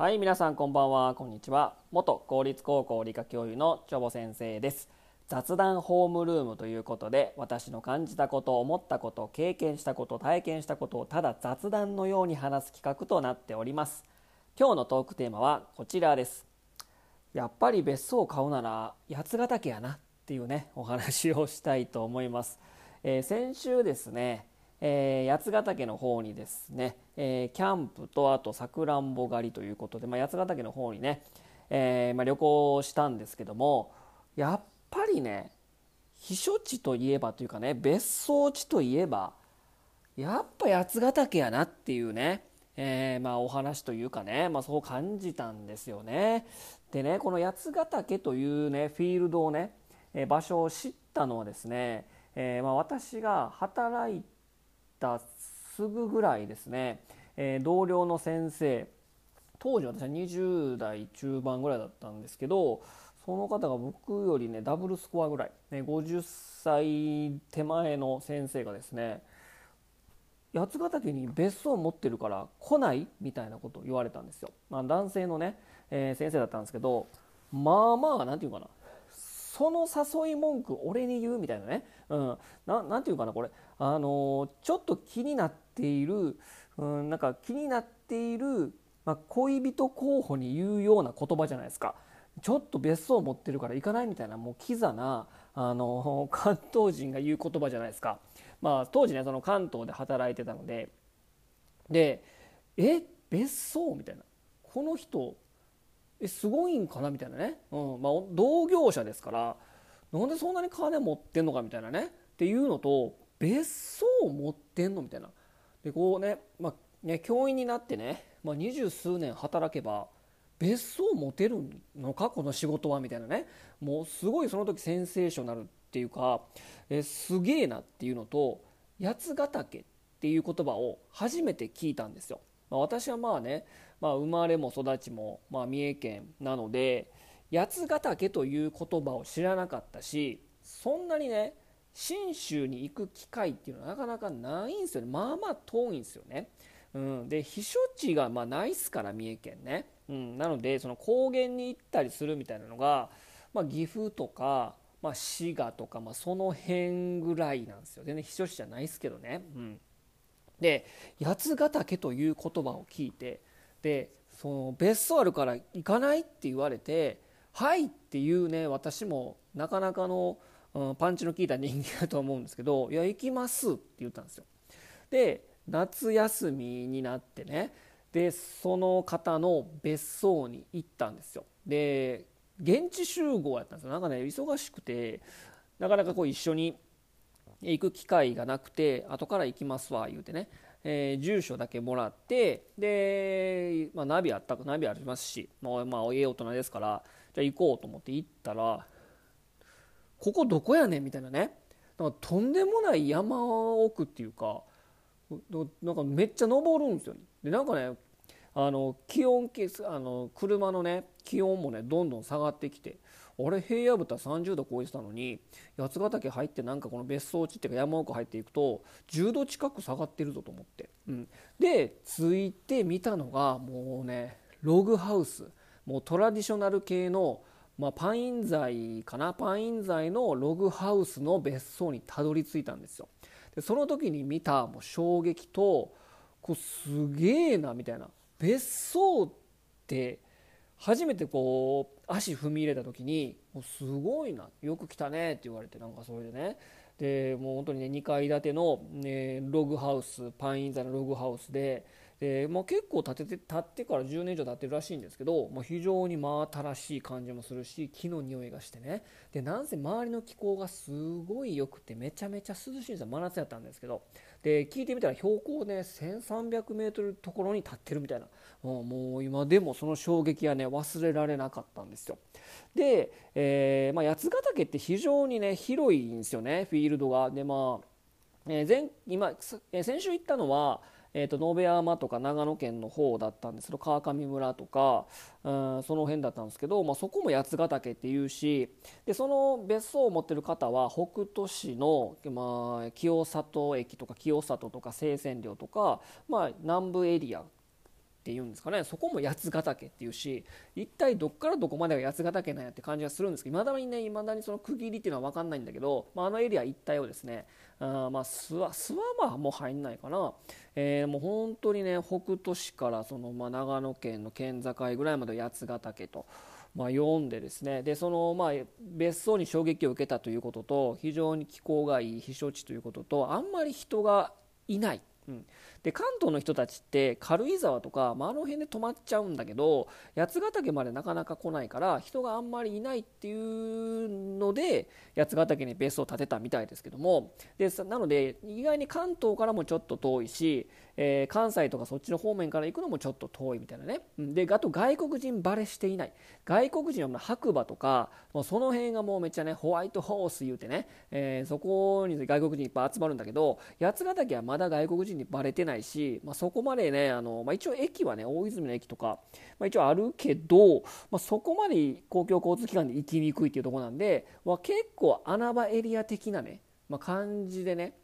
はい皆さんこんばんは。こんにちは。元公立高校理科教諭のチョボ先生です。雑談ホームルームということで私の感じたこと思ったこと経験したこと体験したことをただ雑談のように話す企画となっております。今日のトークテーマはこちらです。やっぱり別荘を買うなら八ヶ岳やなっていうねお話をしたいと思います、えー、先週ですねえー、八ヶ岳の方にですね、えー、キャンプとあとさくらんぼ狩りということで、まあ、八ヶ岳の方にね、えー、まあ、旅行したんですけどもやっぱりね避暑地といえばというかね別荘地といえばやっぱ八ヶ岳やなっていうね、えまあ、お話というかね、まあ、そう感じたんですよね。でねこの八ヶ岳というねフィールドをね、え場所を知ったのはですね、えまあ、私が働いてたすぐぐらいですね、えー、同僚の先生当時私は20代中盤ぐらいだったんですけどその方が僕よりねダブルスコアぐらい、ね、50歳手前の先生がですね八ヶ岳に別荘を持ってるから来ないみたいなことを言われたんですよ、まあ、男性のね、えー、先生だったんですけどまあまあ何て言うかなその誘い文句俺に言うみたいなね、うん、ななんていうかなこれ。あのちょっと気になっている、うん、なんか気になっている、まあ、恋人候補に言うような言葉じゃないですか。ちょっと別荘持ってるから行かないみたいなもうキザなあの 関東人が言う言葉じゃないですか、まあ、当時ねその関東で働いてたので。でえ別荘みたいな。この人えすごいんかなみたいなね、うんまあ、同業者ですからなんでそんなに金持ってんのかみたいなね。っていうのと別荘を持ってんのみたいな。でこうね,、まあ、ね教員になってね、まあ、二十数年働けば別荘を持てるのか？この仕事は？みたいなね。もうすごいその時センセーショナルっていうかえすげえなっていうのと八ヶ岳っていう言葉を初めて聞いたんですよ。まあ、私はまあねまあ、生まれも育ちも、まあ、三重県なので八ヶ岳という言葉を知らなかったしそんなにね信州に行く機会っていうのはなかなかないんですよね。まあまあ遠いんですよね。うん、で避暑地がまあないっすから三重県ね、うん、なのでその高原に行ったりするみたいなのが、まあ、岐阜とか、まあ、滋賀とか、まあ、その辺ぐらいなんですよ。全然避暑地じゃないですけどね。うん、で八ヶ岳という言葉を聞いてでその別荘あるから行かないって言われて「はい」っていうね私もなかなかの、パンチの効いた人間だと思うんですけど「いや行きます」って言ったんですよ。で夏休みになってねでその方の別荘に行ったんですよ。で現地集合やったんですよなんかね忙しくてなかなかこう一緒に行く機会がなくて後から行きますわ言うてねえー、住所だけもらってで、まあ、ナビあったナビありますし、まあ、まあ、ええ大人ですからじゃあ行こうと思って行ったらここどこやねんみたいなね。なんかとんでもない山奥っていうかなんかめっちゃ登るんですよ、ね、でなんかねあの気温あの車のね気温もねどんどん下がってきてあれ平野部とは30度超えてたのに八ヶ岳入ってなんかこの別荘地っていうか山奥入っていくと10度近く下がってるぞと思って、うん、で着いて見たのがもうねログハウス。もうトラディショナル系の、まあ、パイン材かな？パイン材のログハウスの別荘にたどり着いたんですよ。でその時に見たもう衝撃とこうすげえなみたいな。別荘って初めてこう足踏み入れた時に「もうすごいな。よく来たね」って言われてなんかそれでね。でもう本当にね2階建ての、ね、ログハウスパイン座のログハウスでで、まあ、結構建てて建ってから10年以上経ってるらしいんですけど、まあ、非常に真新しい感じもするし木の匂いがしてね。でなんせ周りの気候がすごい良くてめちゃめちゃ涼しいんですよ。真夏やったんですけど。で聞いてみたら標高ね 1300m ところに立ってるみたいな。もう今でもその衝撃はね忘れられなかったんですよ。で、えーまあ、八ヶ岳って非常にね広いんですよねフィールドが。でまあ、えー、前今先週行ったのはえーと、延山とか長野県の方だったんですけど川上村とか、うん、その辺だったんですけど、まあ、そこも八ヶ岳っていうしでその別荘を持ってる方は北杜市の、まあ、清里駅とか清里とか清泉寮とか、まあ、南部エリアっていうんですかね。そこも八ヶ岳っていうし一体どっからどこまでが八ヶ岳なんやって感じがするんですけどいまだにねいまだにその区切りっていうのは分かんないんだけど、まあ、あのエリア一帯をですね。あまあ諏訪諏訪はもう入んないかな、えー、もう本当にね北斗市からその、まあ、長野県の県境ぐらいまで八ヶ岳と。まあ、読んでですね。でそのまあ別荘に衝撃を受けたということと非常に気候がいい避暑地ということとあんまり人がいない、うん、で関東の人たちって軽井沢とか、まあ、あの辺で泊まっちゃうんだけど八ヶ岳までなかなか来ないから人があんまりいないっていうので八ヶ岳に別荘を建てたみたいですけども。でなので意外に関東からもちょっと遠いしえー、関西とかそっちの方面から行くのもちょっと遠いみたいなね。であと外国人バレしていない。外国人は白馬とかもうその辺がもうめっちゃねホワイトホース言うてね、えー、そこに外国人いっぱい集まるんだけど八ヶ岳はまだ外国人にバレてないし、まあ、そこまでねあの、まあ、一応駅はね大泉の駅とか、まあ、一応あるけど、まあ、そこまで公共交通機関で行きにくいっていうとこなんで、まあ、結構穴場エリア的なね、まあ、感じでね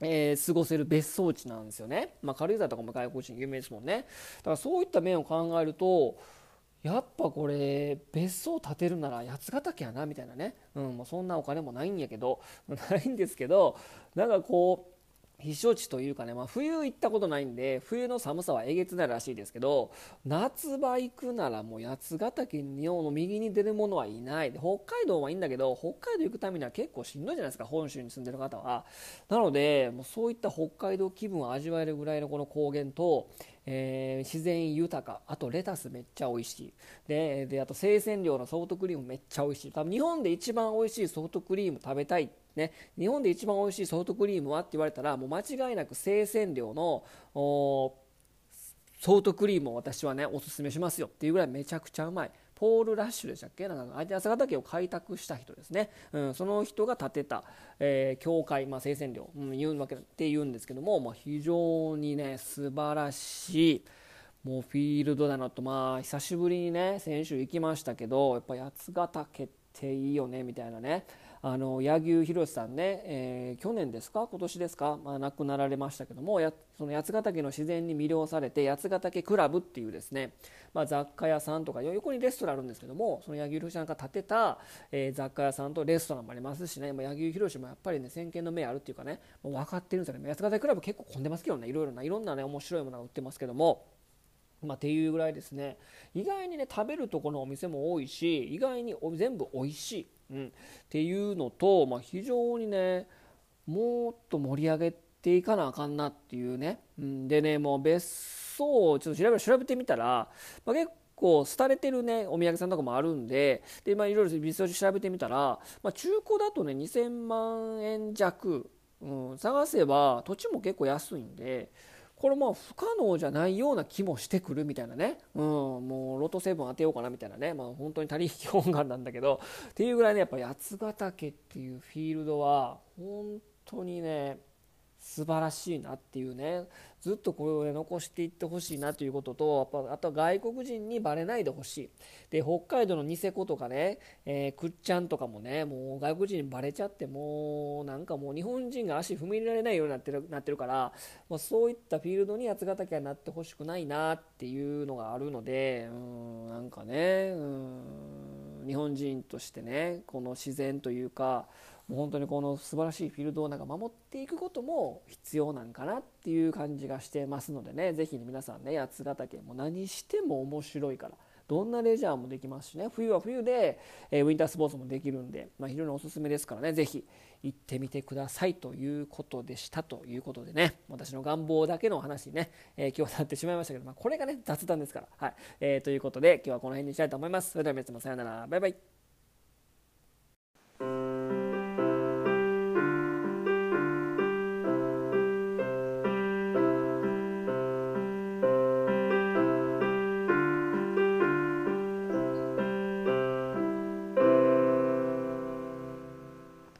えー、過ごせる別荘地なんですよね、まあ、軽井沢とかも外国人有名ですもんね。だからそういった面を考えるとやっぱこれ別荘建てるなら八ヶ岳やなみたいなね、うん、もうそんなお金もないんやけど ないんですけどなんかこう避暑地というかね、まあ、冬行ったことないんで冬の寒さはえげつないらしいですけど夏場行くならもう八ヶ岳日本の右に出るものはいない。で北海道はいいんだけど北海道行くためには結構しんどいじゃないですか本州に住んでる方は。なのでもうそういった北海道気分を味わえるぐらいのこの高原とえー、自然豊か。あとレタスめっちゃ美味しい。でであと生鮮量のソフトクリームめっちゃ美味しい。多分日本で一番美味しいソフトクリーム食べたいね、日本で一番美味しいソフトクリームはって言われたらもう間違いなく生鮮量のソフトクリームを私はねおすすめしますよっていうぐらいめちゃくちゃうまい。ポール・ラッシュでしたっけ？なんか相手朝ヶ岳を開拓した人ですね、うん、その人が建てた、えー、教会、まあ、聖戦領、うん、言うわけって言うんですけども、まあ、非常にね素晴らしいもうフィールドだなと。まあ久しぶりにね先週行きましたけどやっぱ八ヶ岳っていいよねみたいなね。あの柳生博さんね、えー、去年ですか？今年ですか、まあ、亡くなられましたけどもやその八ヶ岳の自然に魅了されて八ヶ岳クラブっていうですね、まあ、雑貨屋さんとか横にレストランあるんですけどもその柳生博さんが建てた、えー、雑貨屋さんとレストランもありますしね、まあ、柳生博もやっぱりね先見の目あるっていうかねもう分かってるんですよね。八ヶ岳クラブ結構混んでますけどねいろいろないろんなね面白いものが売ってますけども。まあ、っていうぐらいですね。意外にね食べるとこのお店も多いし意外に全部美味しい。うん、っていうのと、まあ、非常にねもっと盛り上げていかなあかんなっていうね、うん、でねもう別荘をちょっと調べ調べてみたら、まあ、結構廃れてるねお土産さんとかもあるんでで、まあ、いろいろ別荘調べてみたら、まあ、中古だとね2000万円弱、うん、探せば土地も結構安いんで。これまあ不可能じゃないような気もしてくるみたいなね、うん、もうロト7当てようかなみたいなね、まあ、本当に他力本願なんだけど。っていうぐらいねやっぱ八ヶ岳っていうフィールドは本当にね素晴らしいなっていうね。ずっとこれを、残していってほしいなということとやっぱあとは外国人にバレないでほしい。で北海道のニセコとかね、えー、くっちゃんとかもねもう外国人にバレちゃってもうなんかもう日本人が足踏み入れられないようになってるなってるから、まあ、そういったフィールドに八ヶ岳はなってほしくないなっていうのがあるのでうんなんかねうん日本人としてねこの自然というかもう本当にこの素晴らしいフィールドをなんか守っていくことも必要なんかなっていう感じがしてますのでね。是非ね皆さんね八ヶ岳も何しても面白いからどんなレジャーもできますしね。冬は冬で、えウィンタースポーツもできるんで、まあ、非常におすすめですからね。是非行ってみてくださいということでしたということでね。私の願望だけの話にね、えー、今日はなってしまいましたけど、まあ、これがね雑談ですから、はい。えー、ということで今日はこの辺にしたいと思います。それでは皆様さようなら。バイバイ。